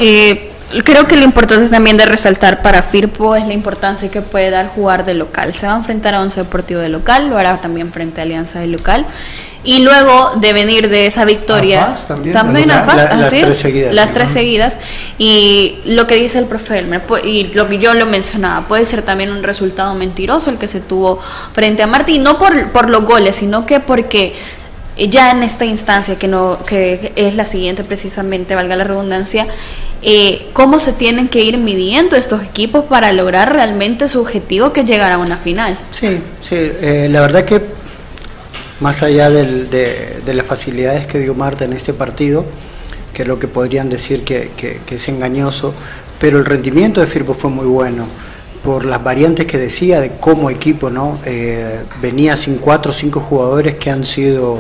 creo que lo importante también de resaltar para Firpo es la importancia que puede dar jugar de local. Se va a enfrentar a Once Deportivo de local, lo hará también frente a Alianza de local y luego de venir de esa victoria, también, a Paz, las, tres seguidas, las tres seguidas, y lo que dice el profe Elmer, y lo que yo lo mencionaba, puede ser también un resultado mentiroso el que se tuvo frente a Martín, no por, por los goles, sino que porque ya en esta instancia que no que es la siguiente precisamente valga la redundancia eh, cómo se tienen que ir midiendo estos equipos para lograr realmente su objetivo que es llegar a una final sí sí eh, la verdad que más allá de, las facilidades que dio Marta en este partido, que es lo que podrían decir que, es engañoso, pero el rendimiento de Firpo fue muy bueno por las variantes que decía de cómo equipo, ¿no? Eh, venía sin cuatro o cinco jugadores que han sido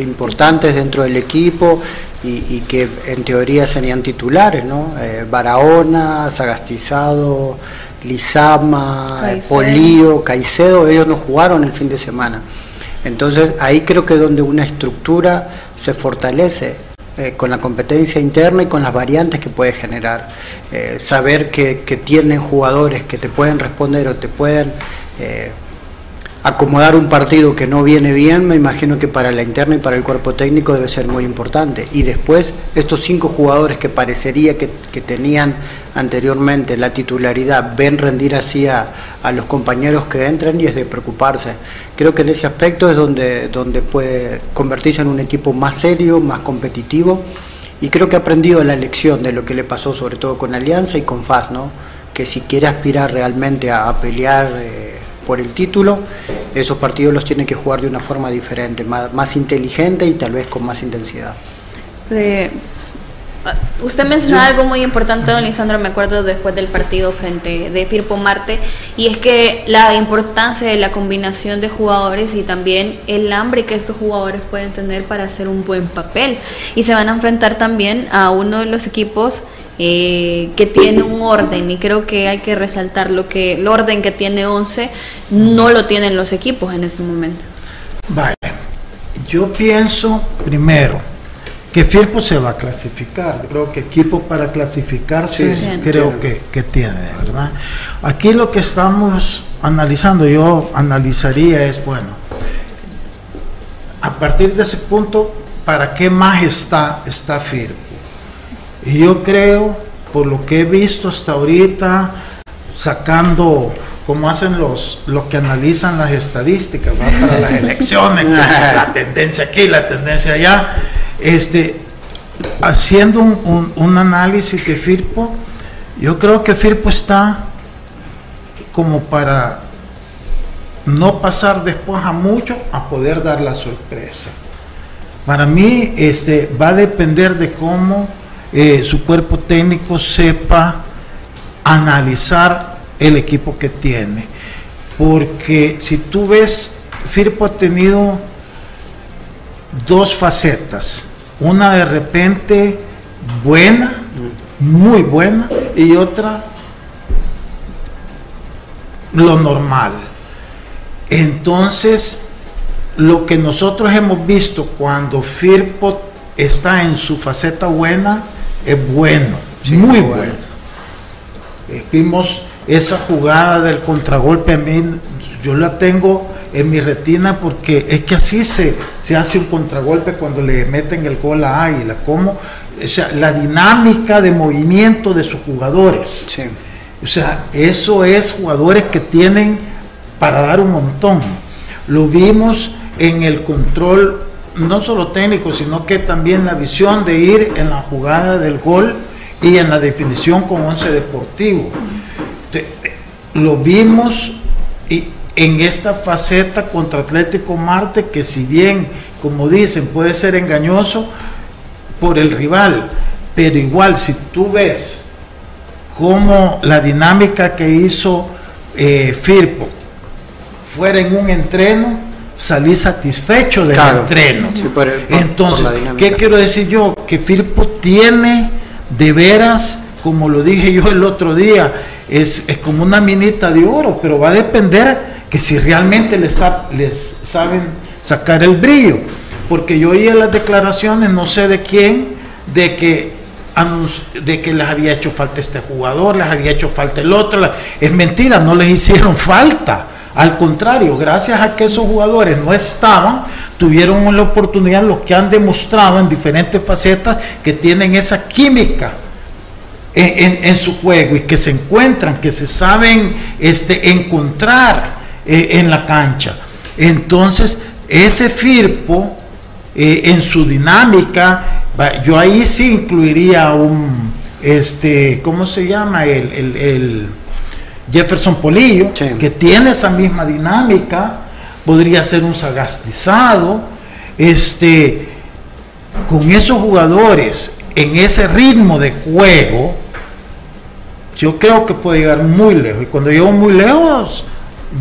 importantes dentro del equipo y, que en teoría serían titulares, ¿no? Eh, Barahona, Sagastizado, Lizama, Polío, Caicedo, ellos no jugaron el fin de semana. Entonces ahí creo que es donde una estructura se fortalece eh, con la competencia interna y con las variantes que puede generar. Eh, saber que, tienen jugadores que te pueden responder o te pueden eh, acomodar un partido que no viene bien, me imagino que para la interna y para el cuerpo técnico debe ser muy importante. Y después, estos cinco jugadores que parecería que, tenían anteriormente la titularidad, ven rendir así a, los compañeros que entran y es de preocuparse. Creo que en ese aspecto es donde, donde puede convertirse en un equipo más serio, más competitivo. Y creo que ha aprendido la lección de lo que le pasó sobre todo con Alianza y con FAS, ¿no? que si quiere aspirar realmente a, pelear... Eh, por el título, esos partidos los tiene que jugar de una forma diferente, más, inteligente y tal vez con más intensidad. usted mencionó algo muy importante, don Lisandro, me acuerdo después del partido frente de Firpo Marte, y es que la importancia de la combinación de jugadores y también el hambre que estos jugadores pueden tener para hacer un buen papel. Y se van a enfrentar también a uno de los equipos eh, que tiene un orden y creo que hay que resaltar lo que el orden que tiene 11 no lo tienen los equipos en este momento. Vale, yo pienso primero que Firpo se va a clasificar. Creo que equipo para clasificarse creo que, que, tiene, ¿verdad? Aquí lo que estamos analizando, yo analizaría es, bueno, a partir de ese punto, ¿para qué más está, está Firpo? Y yo creo, por lo que he visto hasta ahorita, sacando como hacen los, los que analizan las estadísticas para las elecciones, la tendencia aquí, la tendencia allá, este, haciendo un, un, análisis de Firpo, yo creo que Firpo está como para no pasar después a mucho a poder dar la sorpresa. Para mí este, va a depender de cómo eh, su cuerpo técnico sepa analizar el equipo que tiene. Porque si tú ves, Firpo ha tenido dos facetas. Una de repente buena, muy buena, y otra lo normal. Entonces, lo que nosotros hemos visto cuando Firpo está en su faceta buena, es bueno, muy bueno. Eh, vimos esa jugada del contragolpe, a mí yo la tengo en mi retina porque es que así se, se hace un contragolpe cuando le meten el gol a Águila, como o sea, la dinámica de movimiento de sus jugadores. O sea, eso es jugadores que tienen para dar un montón. Lo vimos en el control no solo técnico, sino que también la visión de ir en la jugada del gol y en la definición con once deportivo. Lo vimos en esta faceta contra Atlético Marte, que si bien, como dicen, puede ser engañoso por el rival, pero igual si tú ves cómo la dinámica que hizo eh, Firpo fuera en un entreno, salí satisfecho del entreno. Entonces, ¿qué quiero decir yo? Que Firpo tiene de veras, como lo dije yo el otro día, es, como una minita de oro, pero va a depender que si realmente les, les saben sacar el brillo. Porque yo oí las declaraciones, no sé de quién, de que de que les había hecho falta este jugador, les había hecho falta el otro. Es mentira, no les hicieron falta al contrario, gracias a que esos jugadores no estaban, tuvieron la oportunidad, los que han demostrado en diferentes facetas que tienen esa química en, su juego y que se encuentran, que se saben este, encontrar eh, en la cancha. Entonces, ese Firpo, eh, en su dinámica, yo ahí sí incluiría un, este, ¿cómo se llama? el Jefferson Polillo, que tiene esa misma dinámica, podría ser un sagastizado, este, con esos jugadores en ese ritmo de juego, yo creo que puede llegar muy lejos. Y cuando llego muy lejos,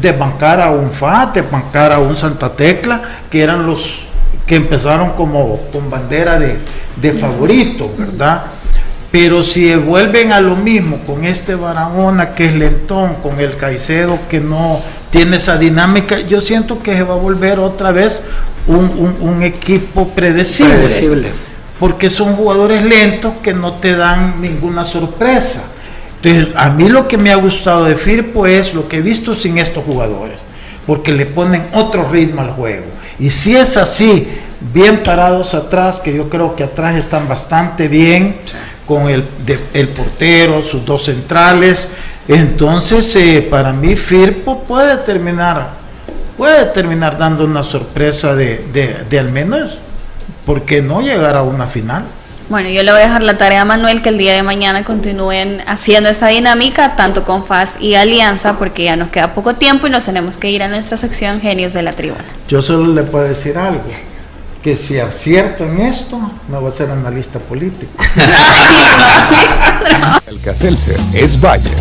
desbancar a un FAT, desbancar a un Santa Tecla, que eran los que empezaron como con bandera de, de favorito, ¿verdad? Pero si vuelven a lo mismo con este Barahona que es lentón, con el Caicedo que no tiene esa dinámica, yo siento que se va a volver otra vez un, equipo predecible, Porque son jugadores lentos que no te dan ninguna sorpresa. Entonces, a mí lo que me ha gustado de Firpo es lo que he visto sin estos jugadores. porque le ponen otro ritmo al juego. Y si es así, bien parados atrás, que yo creo que atrás están bastante bien, con el, el portero, sus dos centrales, entonces eh, para mí Firpo puede terminar, puede terminar dando una sorpresa de, de, de al menos, ¿por qué no llegar a una final? Bueno, yo le voy a dejar la tarea a Manuel que el día de mañana continúen haciendo esta dinámica, tanto con FAS y Alianza, porque ya nos queda poco tiempo y nos tenemos que ir a nuestra sección Genios de la Tribuna. Yo solo le puedo decir algo, que si acierto en esto, me voy a ser analista político. El Caselcer es Bayer.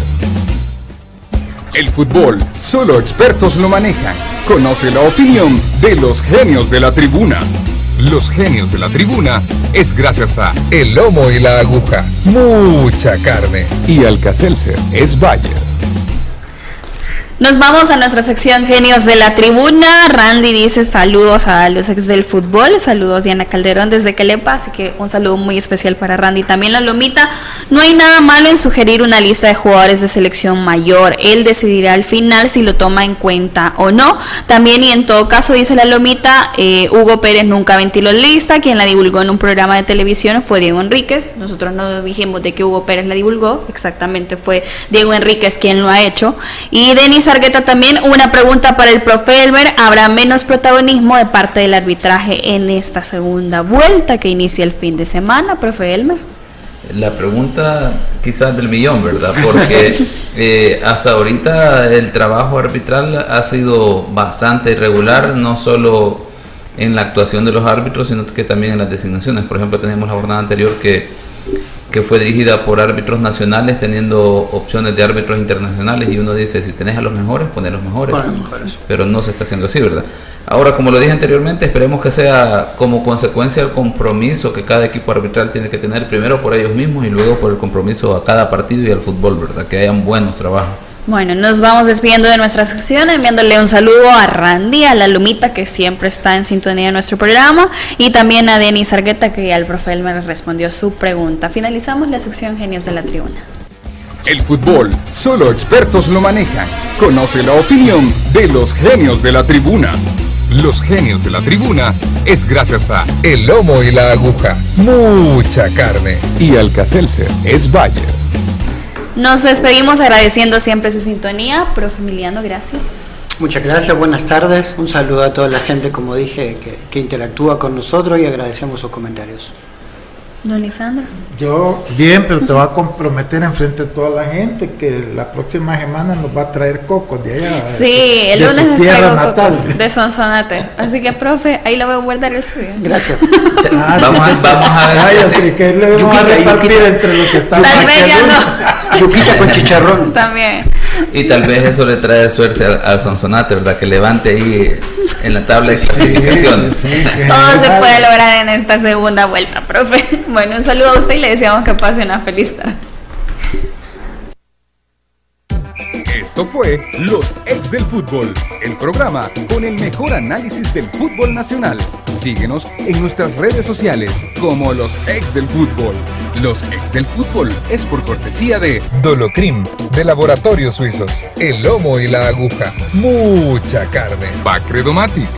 El fútbol, solo expertos lo manejan. Conoce la opinión de los genios de la tribuna. Los genios de la tribuna es gracias a El Lomo y la Aguja. Mucha carne. Y Alcacelser es Bayer. Nos vamos a nuestra sección Genios de la Tribuna. Randy dice saludos a los ex del fútbol. Saludos Diana Calderón desde Calepa. Así que un saludo muy especial para Randy. También la Lomita. No hay nada malo en sugerir una lista de jugadores de selección mayor. Él decidirá al final si lo toma en cuenta o no. También y en todo caso dice la Lomita, eh, Hugo Pérez nunca ventiló lista. Quien la divulgó en un programa de televisión fue Diego Enríquez. Nosotros no dijimos de que Hugo Pérez la divulgó. Exactamente fue Diego Enríquez quien lo ha hecho. Y Denis Argueta también una pregunta para el profe Elmer. ¿Habrá menos protagonismo de parte del arbitraje en esta segunda vuelta que inicia el fin de semana, profe Elmer? La pregunta quizás del millón, ¿verdad? Porque eh, hasta ahorita el trabajo arbitral ha sido bastante irregular, no solo en la actuación de los árbitros, sino que también en las designaciones. Por ejemplo, tenemos la jornada anterior que que fue dirigida por árbitros nacionales teniendo opciones de árbitros internacionales y uno dice, si tenés a los mejores, poné los mejores. Pero no se está haciendo así, ¿verdad? Ahora, como lo dije anteriormente, esperemos que sea como consecuencia del compromiso que cada equipo arbitral tiene que tener, primero por ellos mismos y luego por el compromiso a cada partido y al fútbol, ¿verdad? Que hayan buenos trabajos. Bueno, nos vamos despidiendo de nuestra sección, enviándole un saludo a Randy, a la Lumita, que siempre está en sintonía de nuestro programa, y también a Denis Argueta, que al profe Elmer respondió su pregunta. Finalizamos la sección Genios de la Tribuna. El fútbol, solo expertos lo manejan. Conoce la opinión de los genios de la tribuna. Los genios de la tribuna es gracias a El Lomo y la Aguja. Mucha carne. Y Alcacelser es Bayer. Nos despedimos agradeciendo siempre su sintonía. Profe Emiliano, gracias. Muchas gracias, buenas tardes. Un saludo a toda la gente, como dije, que, que interactúa con nosotros y agradecemos sus comentarios. Don Lisandro. Yo, bien, pero te va a comprometer enfrente de toda la gente que la próxima semana nos va a traer cocos de allá. Sí, el lunes nos traigo cocos de Sonsonate. Así que, profe, ahí lo voy a guardar el suyo. Gracias. Ah, vamos, a, vamos a ver. Ay, así que le vamos a repartir entre los que están Tal vez ya no. Yuquita con chicharrón. También. Y tal vez eso le trae suerte al, al Sonsonate, ¿verdad? Que levante ahí en la tabla de clasificaciones. Sí, sí, que Todo se puede lograr en esta segunda vuelta, profe. Bueno, un saludo a usted y le deseamos que pase una feliz tarde. Esto fue Los Ex del Fútbol, el programa con el mejor análisis del fútbol nacional. Síguenos en nuestras redes sociales como Los Ex del Fútbol. Los Ex del Fútbol es por cortesía de Dolocrim, de Laboratorios Suizos, El Lomo y la Aguja. Mucha carne. Bacredomati.